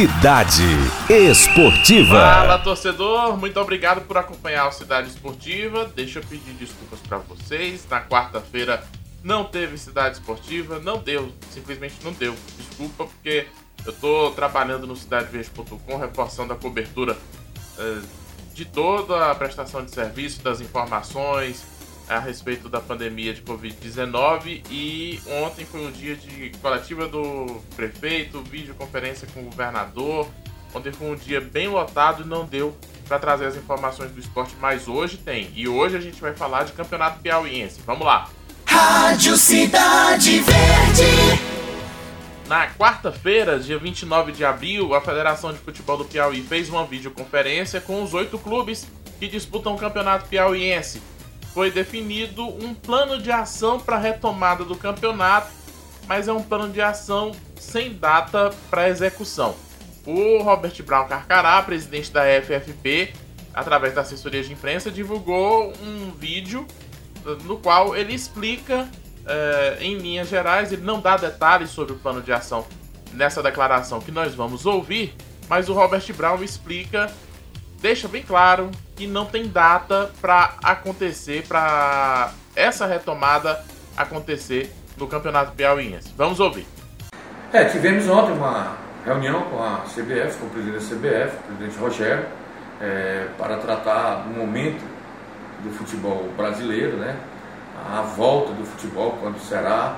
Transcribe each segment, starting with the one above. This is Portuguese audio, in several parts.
Cidade Esportiva. Fala, torcedor. Muito obrigado por acompanhar o Cidade Esportiva. Deixa eu pedir desculpas para vocês. Na quarta-feira não teve Cidade Esportiva, não deu, simplesmente não deu. Desculpa porque eu tô trabalhando no cidadeverde.com, reforçando a cobertura uh, de toda a prestação de serviço, das informações, a respeito da pandemia de Covid-19 e ontem foi um dia de coletiva do prefeito, videoconferência com o governador. Ontem foi um dia bem lotado e não deu para trazer as informações do esporte, mas hoje tem. E hoje a gente vai falar de campeonato piauiense. Vamos lá. Rádio Cidade Verde. Na quarta-feira, dia 29 de abril, a Federação de Futebol do Piauí fez uma videoconferência com os oito clubes que disputam o campeonato piauiense foi definido um plano de ação para a retomada do campeonato, mas é um plano de ação sem data para execução. O Robert Brown Carcará, presidente da FFP, através da assessoria de imprensa, divulgou um vídeo no qual ele explica, eh, em linhas gerais, ele não dá detalhes sobre o plano de ação nessa declaração que nós vamos ouvir, mas o Robert Brown explica deixa bem claro que não tem data para acontecer, para essa retomada acontecer no Campeonato Piauiense. Vamos ouvir. É, tivemos ontem uma reunião com a CBF, com o presidente da CBF, o presidente Rogério, é, para tratar do momento do futebol brasileiro, né? A volta do futebol, quando será,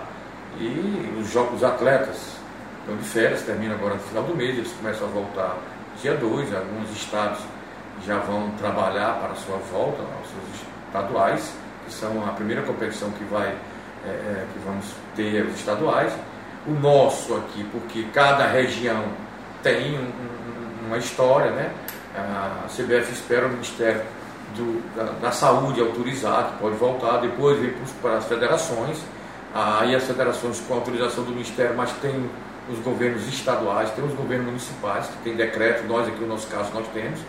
e os jogos atletas estão de férias, termina agora no final do mês, eles começam a voltar dia 2, alguns estados já vão trabalhar para a sua volta aos seus estaduais, que são a primeira competição que vai é, é, que vamos ter os estaduais. O nosso aqui, porque cada região tem um, um, uma história, né? A CBF espera o Ministério do, da, da, Saúde autorizar, que pode voltar, depois vem para as federações, aí as federações com autorização do Ministério, mas tem os governos estaduais, tem os governos municipais, que tem decreto, nós aqui no nosso caso nós temos,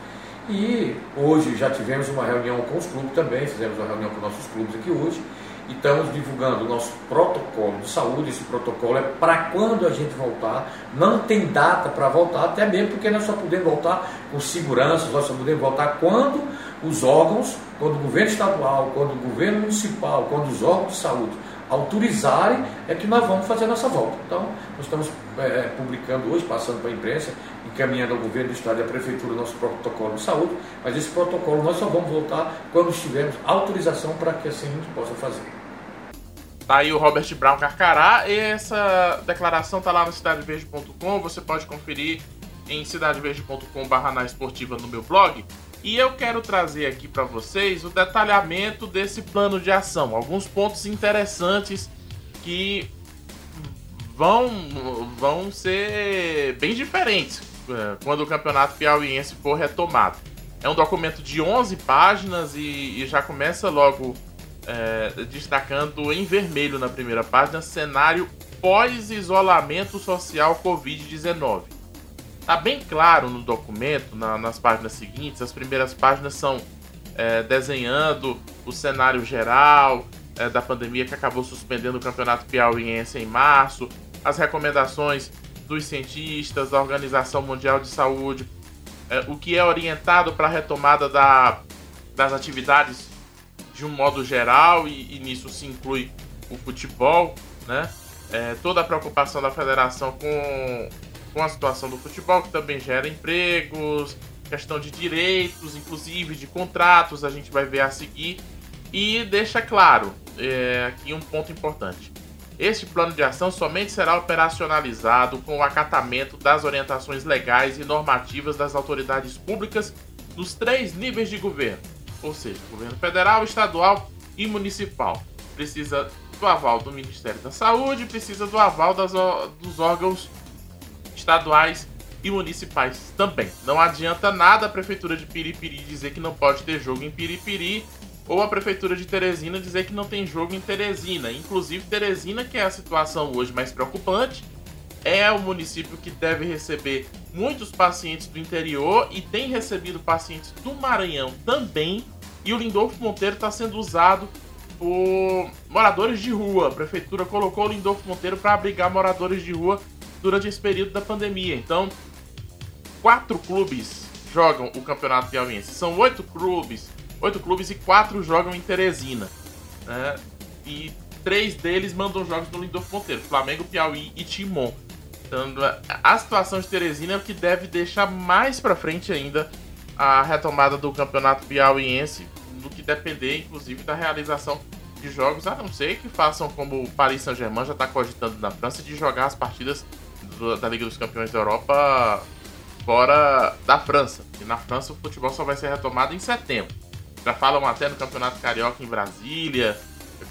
e hoje já tivemos uma reunião com os clubes também, fizemos uma reunião com nossos clubes aqui hoje, e estamos divulgando o nosso protocolo de saúde. Esse protocolo é para quando a gente voltar, não tem data para voltar, até mesmo porque nós só podemos voltar com segurança, nós só podemos voltar quando os órgãos, quando o governo estadual, quando o governo municipal, quando os órgãos de saúde autorizarem, é que nós vamos fazer a nossa volta. Então, nós estamos é, publicando hoje, passando para a imprensa, encaminhando ao governo do estado e à prefeitura o nosso protocolo de saúde, mas esse protocolo nós só vamos voltar quando tivermos autorização para que assim a gente possa fazer. Tá aí o Robert Brown Carcará e essa declaração tá lá no cidadeverde.com, você pode conferir em cidadeverde.com/barra na esportiva no meu blog. E eu quero trazer aqui para vocês o detalhamento desse plano de ação, alguns pontos interessantes que vão, vão ser bem diferentes é, quando o campeonato piauiense for retomado. É um documento de 11 páginas e, e já começa logo é, destacando em vermelho na primeira página cenário pós-isolamento social Covid-19. Tá bem claro no documento, na, nas páginas seguintes, as primeiras páginas são é, desenhando o cenário geral é, da pandemia que acabou suspendendo o campeonato piauiense em março, as recomendações dos cientistas, da Organização Mundial de Saúde, é, o que é orientado para a retomada da, das atividades de um modo geral, e, e nisso se inclui o futebol, né? É, toda a preocupação da federação com com a situação do futebol, que também gera empregos, questão de direitos, inclusive de contratos, a gente vai ver a seguir. E deixa claro é, aqui um ponto importante. Este plano de ação somente será operacionalizado com o acatamento das orientações legais e normativas das autoridades públicas nos três níveis de governo, ou seja, governo federal, estadual e municipal. Precisa do aval do Ministério da Saúde, precisa do aval das, dos órgãos estaduais e municipais também. Não adianta nada a prefeitura de Piripiri dizer que não pode ter jogo em Piripiri ou a prefeitura de Teresina dizer que não tem jogo em Teresina. Inclusive Teresina, que é a situação hoje mais preocupante, é o município que deve receber muitos pacientes do interior e tem recebido pacientes do Maranhão também. E o Lindolfo Monteiro está sendo usado por moradores de rua. A prefeitura colocou o Lindolfo Monteiro para abrigar moradores de rua durante esse período da pandemia. Então, quatro clubes jogam o Campeonato Piauiense. São oito clubes, oito clubes e quatro jogam em Teresina. Né? E três deles mandam jogos no Lindolfo Monteiro: Flamengo, Piauí e Timon. Então, a situação de Teresina é o que deve deixar mais para frente ainda a retomada do Campeonato Piauiense, do que depender, inclusive, da realização de jogos, a não ser que façam como o Paris Saint-Germain já está cogitando na França de jogar as partidas da Liga dos Campeões da Europa fora da França. E na França o futebol só vai ser retomado em setembro. Já falam até no Campeonato Carioca em Brasília,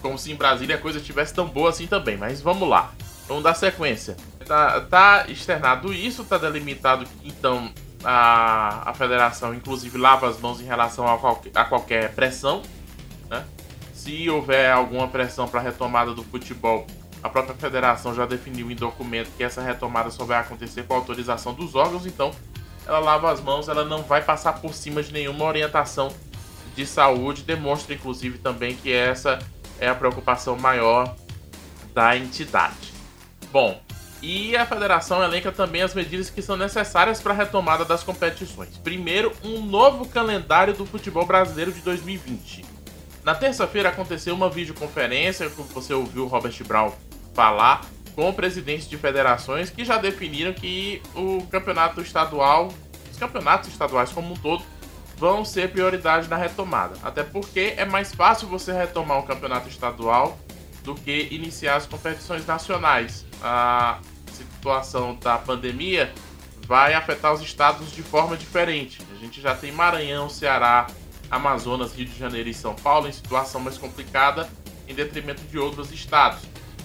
como se em Brasília a coisa estivesse tão boa assim também. Mas vamos lá, vamos dar sequência. Tá, tá externado isso, tá delimitado então a, a federação, inclusive, lava as mãos em relação a, qualquer, a qualquer pressão. Né? Se houver alguma pressão para retomada do futebol, a própria federação já definiu em documento que essa retomada só vai acontecer com autorização dos órgãos, então ela lava as mãos, ela não vai passar por cima de nenhuma orientação de saúde, demonstra inclusive também que essa é a preocupação maior da entidade. Bom, e a federação elenca também as medidas que são necessárias para a retomada das competições. Primeiro, um novo calendário do futebol brasileiro de 2020. Na terça-feira aconteceu uma videoconferência, como você ouviu Robert Brown falar, com presidentes de federações que já definiram que o campeonato estadual, os campeonatos estaduais como um todo, vão ser prioridade na retomada. Até porque é mais fácil você retomar um campeonato estadual do que iniciar as competições nacionais. A situação da pandemia vai afetar os estados de forma diferente. A gente já tem Maranhão, Ceará, Amazonas, Rio de Janeiro e São Paulo em situação mais complicada em detrimento de outros estados.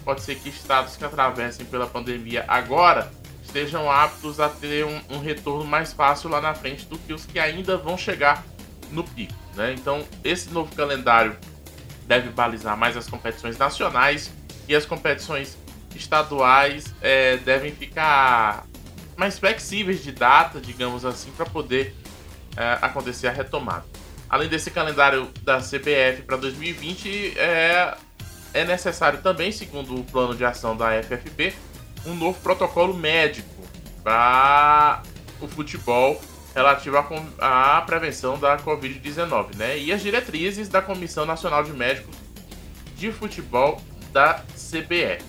Pode ser que estados que atravessem pela pandemia agora estejam aptos a ter um, um, retorno mais fácil lá na frente do que os que ainda vão chegar no pico. Né? Então, esse novo calendário deve balizar mais as competições nacionais e as competições estaduais é, devem ficar mais flexíveis de data, digamos assim, para poder é, acontecer a retomada. Além desse calendário da CBF para 2020, é, é necessário também, segundo o plano de ação da FFP, um novo protocolo médico para o futebol relativo à, prevenção da Covid-19, né? E as diretrizes da Comissão Nacional de Médicos de Futebol da CBF.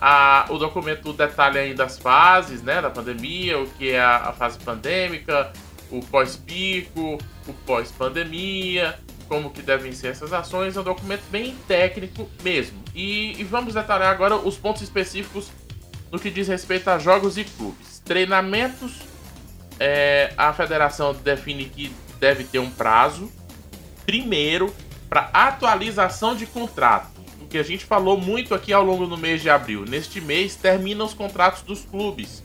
A, o documento detalha ainda as fases né, da pandemia, o que é a fase pandêmica, o pós-pico, o pós-pandemia, como que devem ser essas ações. É um documento bem técnico mesmo. E, e vamos detalhar agora os pontos específicos no que diz respeito a jogos e clubes. Treinamentos, é, a federação define que deve ter um prazo. Primeiro, para atualização de contrato. O que a gente falou muito aqui ao longo do mês de abril. Neste mês terminam os contratos dos clubes.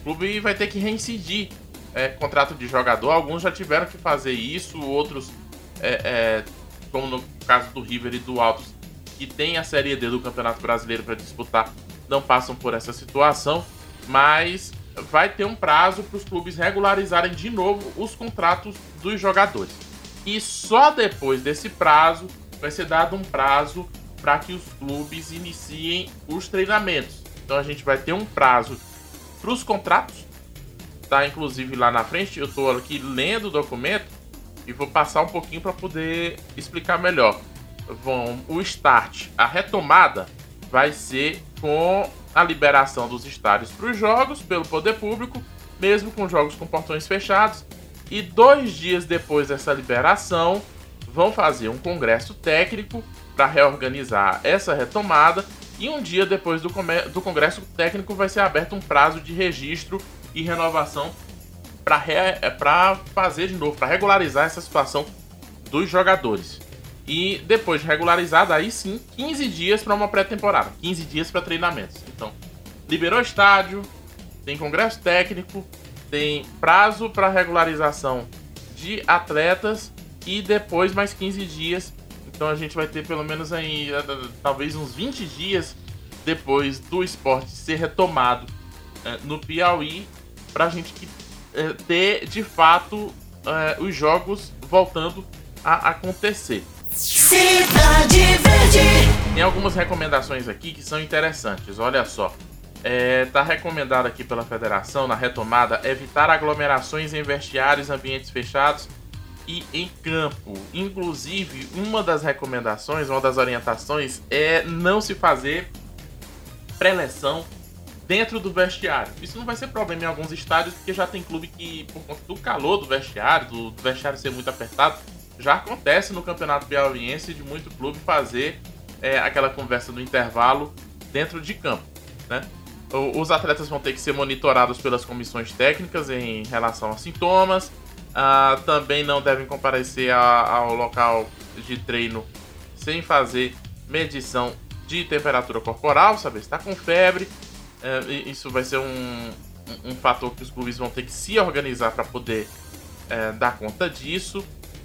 O clube vai ter que reincidir é, contrato de jogador. Alguns já tiveram que fazer isso, outros, é, é, como no caso do River e do Altos, que tem a Série D do Campeonato Brasileiro para disputar, não passam por essa situação, mas vai ter um prazo para os clubes regularizarem de novo os contratos dos jogadores. E só depois desse prazo vai ser dado um prazo para que os clubes iniciem os treinamentos. Então a gente vai ter um prazo para os contratos, tá? Inclusive lá na frente eu estou aqui lendo o documento e vou passar um pouquinho para poder explicar melhor. Bom, o start, a retomada vai ser com a liberação dos estádios para os jogos pelo poder público, mesmo com jogos com portões fechados. E dois dias depois dessa liberação, vão fazer um congresso técnico para reorganizar essa retomada. E um dia depois do, do congresso técnico vai ser aberto um prazo de registro e renovação para é, fazer de novo, para regularizar essa situação dos jogadores. E depois de regularizada, aí sim, 15 dias para uma pré-temporada, 15 dias para treinamentos. Então, liberou estádio, tem congresso técnico, tem prazo para regularização de atletas e depois mais 15 dias. Então a gente vai ter pelo menos aí, eh, talvez uns 20 dias depois do esporte ser retomado é, no Piauí para a gente é, ter de fato é, os jogos voltando a acontecer. Cidade Verde. Tem algumas recomendações aqui que são interessantes. Olha só. Está é, recomendado aqui pela federação, na retomada, evitar aglomerações em vestiários, ambientes fechados e em campo. Inclusive, uma das recomendações, uma das orientações é não se fazer preleção dentro do vestiário. Isso não vai ser problema em alguns estádios, porque já tem clube que, por conta do calor do vestiário, do, do vestiário ser muito apertado, já acontece no Campeonato Piauiense de muito clube fazer é, aquela conversa no intervalo dentro de campo. Né? Os atletas vão ter que ser monitorados pelas comissões técnicas em relação a sintomas. Ah, também não devem comparecer a, ao local de treino sem fazer medição de temperatura corporal, saber se está com febre. É, isso vai ser um, um, fator que os clubes vão ter que se organizar para poder é, dar conta disso.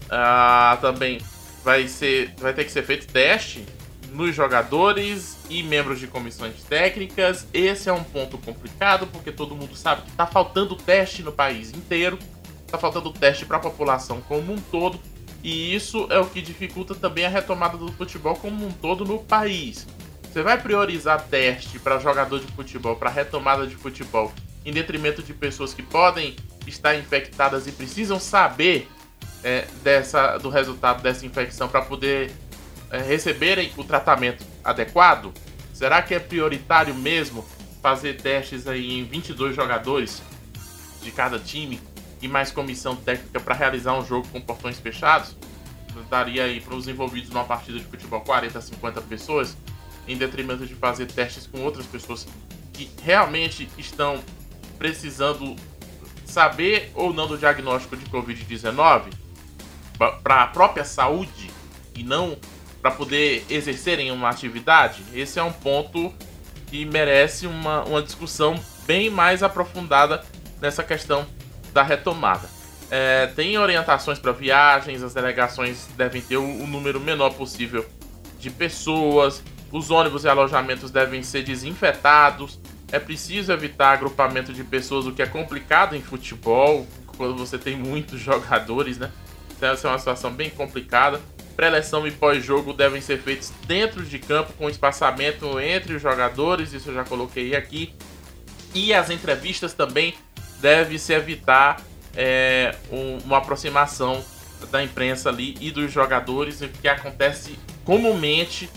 Ah, também vai, ser, vai ter que ser feito teste nos jogadores e membros de comissões técnicas. Esse é um ponto complicado porque todo mundo sabe que está faltando teste no país inteiro, está faltando teste para a população como um todo. E isso é o que dificulta também a retomada do futebol como um todo no país. Você vai priorizar teste para jogador de futebol, para retomada de futebol, em detrimento de pessoas que podem estar infectadas e precisam saber é, dessa, do resultado dessa infecção para poder é, receberem o tratamento adequado? Será que é prioritário mesmo fazer testes aí em 22 jogadores de cada time e mais comissão técnica para realizar um jogo com portões fechados? Daria aí para os envolvidos numa partida de futebol 40, 50 pessoas em detrimento de fazer testes com outras pessoas que realmente estão precisando saber ou não do diagnóstico de Covid-19 para a própria saúde e não para poder exercerem uma atividade, esse é um ponto que merece uma, uma discussão bem mais aprofundada nessa questão da retomada. É, tem orientações para viagens, as delegações devem ter o, o número menor possível de pessoas, os ônibus e alojamentos devem ser desinfetados. É preciso evitar agrupamento de pessoas, o que é complicado em futebol, quando você tem muitos jogadores, né? Então, essa é uma situação bem complicada. Preleção e pós-jogo devem ser feitos dentro de campo, com espaçamento entre os jogadores, isso eu já coloquei aqui. E as entrevistas também deve se evitar é, um, uma aproximação da imprensa ali e dos jogadores, o que acontece comumente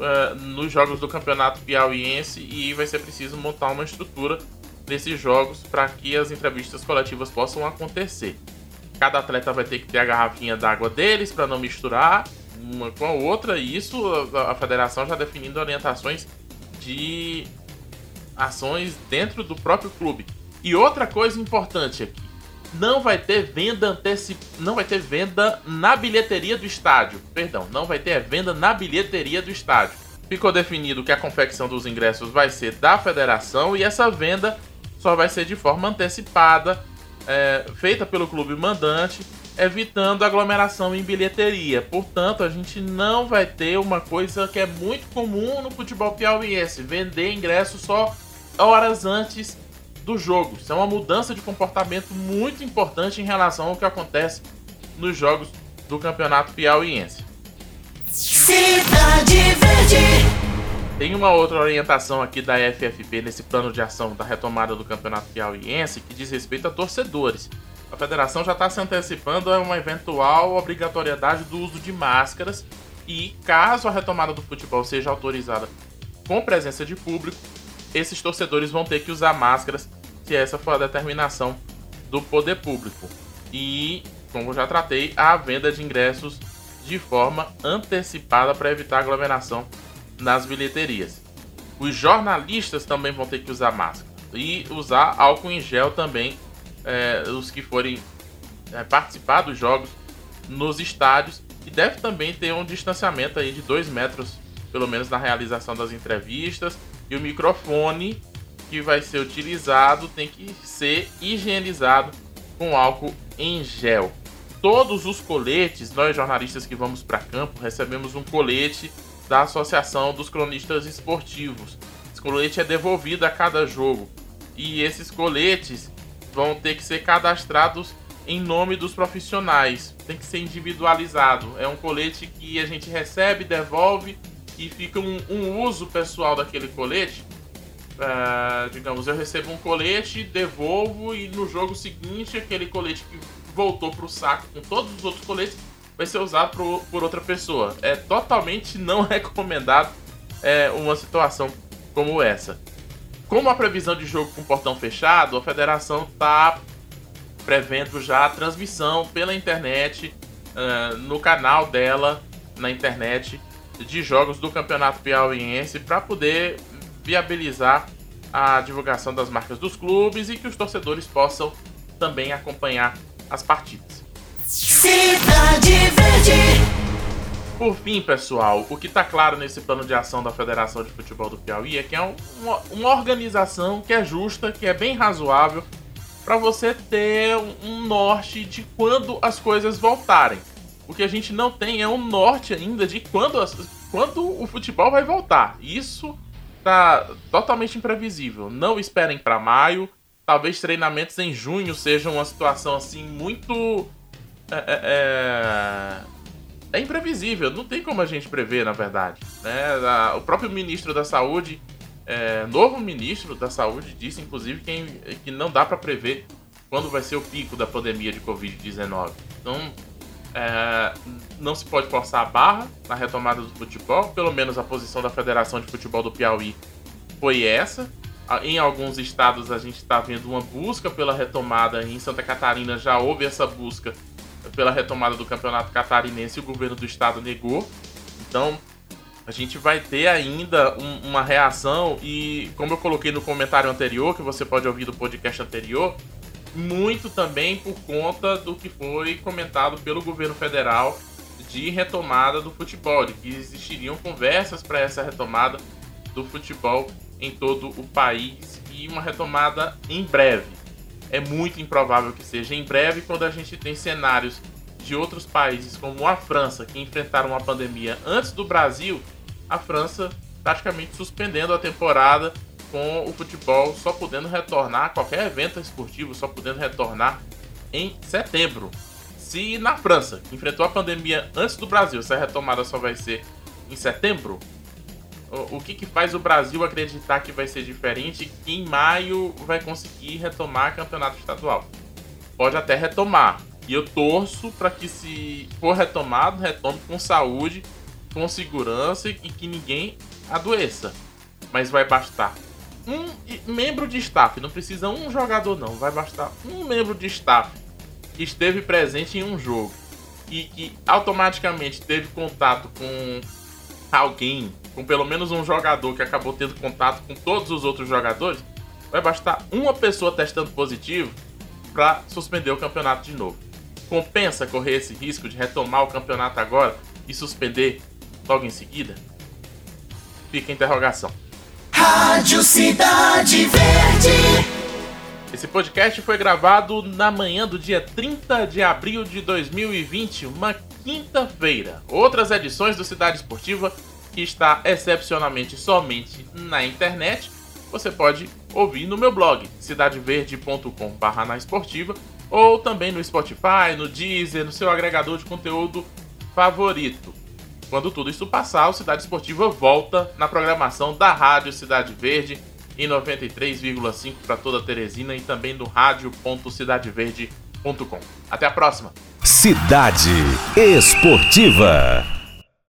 uh, nos jogos do Campeonato Piauiense e vai ser preciso montar uma estrutura desses jogos para que as entrevistas coletivas possam acontecer. Cada atleta vai ter que ter a garrafinha d'água deles para não misturar uma com a outra, e isso a, a federação já definindo orientações de ações dentro do próprio clube. E outra coisa importante aqui, não vai ter venda antecip... não vai ter venda na bilheteria do estádio. Perdão, não vai ter venda na bilheteria do estádio. Ficou definido que a confecção dos ingressos vai ser da federação e essa venda só vai ser de forma antecipada, é, feita pelo clube mandante, evitando aglomeração em bilheteria. Portanto, a gente não vai ter uma coisa que é muito comum no futebol piauiense: vender ingressos só horas antes do jogo. Isso é uma mudança de comportamento muito importante em relação ao que acontece nos jogos do Campeonato Piauiense. Cidade Verde. Tem uma outra orientação aqui da FFP nesse plano de ação da retomada do Campeonato Piauiense que diz respeito a torcedores. A federação já está se antecipando a uma eventual obrigatoriedade do uso de máscaras e, caso a retomada do futebol seja autorizada com presença de público, esses torcedores vão ter que usar máscaras se essa for a determinação do poder público. E, como já tratei, a venda de ingressos de forma antecipada para evitar aglomeração nas bilheterias. Os jornalistas também vão ter que usar máscara e usar álcool em gel também, é, os que forem é, participar dos jogos nos estádios e deve também ter um distanciamento aí de 2 metros, pelo menos na realização das entrevistas e o microfone que vai ser utilizado tem que ser higienizado com álcool em gel. Todos os coletes, nós jornalistas que vamos para campo, recebemos um colete da Associação dos Cronistas Esportivos. Esse colete é devolvido a cada jogo e esses coletes vão ter que ser cadastrados em nome dos profissionais. Tem que ser individualizado. É um colete que a gente recebe, devolve e fica um, um uso pessoal daquele colete Uh, digamos, eu recebo um colete, devolvo e no jogo seguinte aquele colete que voltou pro saco com todos os outros coletes vai ser usado por, por outra pessoa. É totalmente não recomendado é, uma situação como essa. Como a previsão de jogo com portão fechado, a federação está prevendo já a transmissão pela internet, uh, no canal dela, na internet, de jogos do Campeonato Piauiense para poder viabilizar a divulgação das marcas dos clubes e que os torcedores possam também acompanhar as partidas. Cidade Verde. Por fim, pessoal, o que está claro nesse plano de ação da Federação de Futebol do Piauí é que é um, uma, uma, organização que é justa, que é bem razoável, para você ter um, um norte de quando as coisas voltarem. O que a gente não tem é um norte ainda de quando, as, quando o futebol vai voltar. Isso tá totalmente imprevisível. Não esperem para maio. Talvez treinamentos em junho sejam uma situação assim muito. É, é, é, é, imprevisível, não tem como a gente prever, na verdade. Né? O próprio ministro da Saúde, é, novo ministro da Saúde, disse inclusive que, que não dá para prever quando vai ser o pico da pandemia de Covid-19. Então, é, não se pode forçar a barra na retomada do futebol, pelo menos a posição da Federação de Futebol do Piauí foi essa. Em alguns estados a gente está vendo uma busca pela retomada, em Santa Catarina já houve essa busca pela retomada do campeonato catarinense e o governo do estado negou. Então a gente vai ter ainda um, uma reação e, como eu coloquei no comentário anterior, que você pode ouvir do podcast anterior, muito também por conta do que foi comentado pelo governo federal de retomada do futebol, de que existiriam conversas para essa retomada do futebol em todo o país e uma retomada em breve. É muito improvável que seja em breve quando a gente tem cenários de outros países como a França que enfrentaram uma pandemia antes do Brasil, a França praticamente suspendendo a temporada com o futebol só podendo retornar, qualquer evento esportivo só podendo retornar em setembro. Se na França, que enfrentou a pandemia antes do Brasil, essa retomada só vai ser em setembro, o que, que faz o Brasil acreditar que vai ser diferente que em maio vai conseguir retomar campeonato estadual? Pode até retomar. E eu torço para que, se for retomado, retome com saúde, com segurança e que ninguém adoeça. Mas vai bastar um membro de staff, não precisa um jogador não, vai bastar um membro de staff que esteve presente em um jogo e que automaticamente teve contato com alguém, com pelo menos um jogador que acabou tendo contato com todos os outros jogadores, vai bastar uma pessoa testando positivo para suspender o campeonato de novo. Compensa correr esse risco de retomar o campeonato agora e suspender logo em seguida? Fica a interrogação. Rádio Cidade Verde. Esse podcast foi gravado na manhã do dia 30 de abril de 2020, uma quinta-feira. Outras edições do Cidade Esportiva, que está excepcionalmente somente na internet, você pode ouvir no meu blog, cidadeverde.com.br na esportiva, ou também no Spotify, no Deezer, no seu agregador de conteúdo favorito. Quando tudo isso passar, o Cidade Esportiva volta na programação da Rádio Cidade Verde em 93,5 para toda Teresina e também no rádio.cidadeverde.com. Até a próxima. Cidade Esportiva.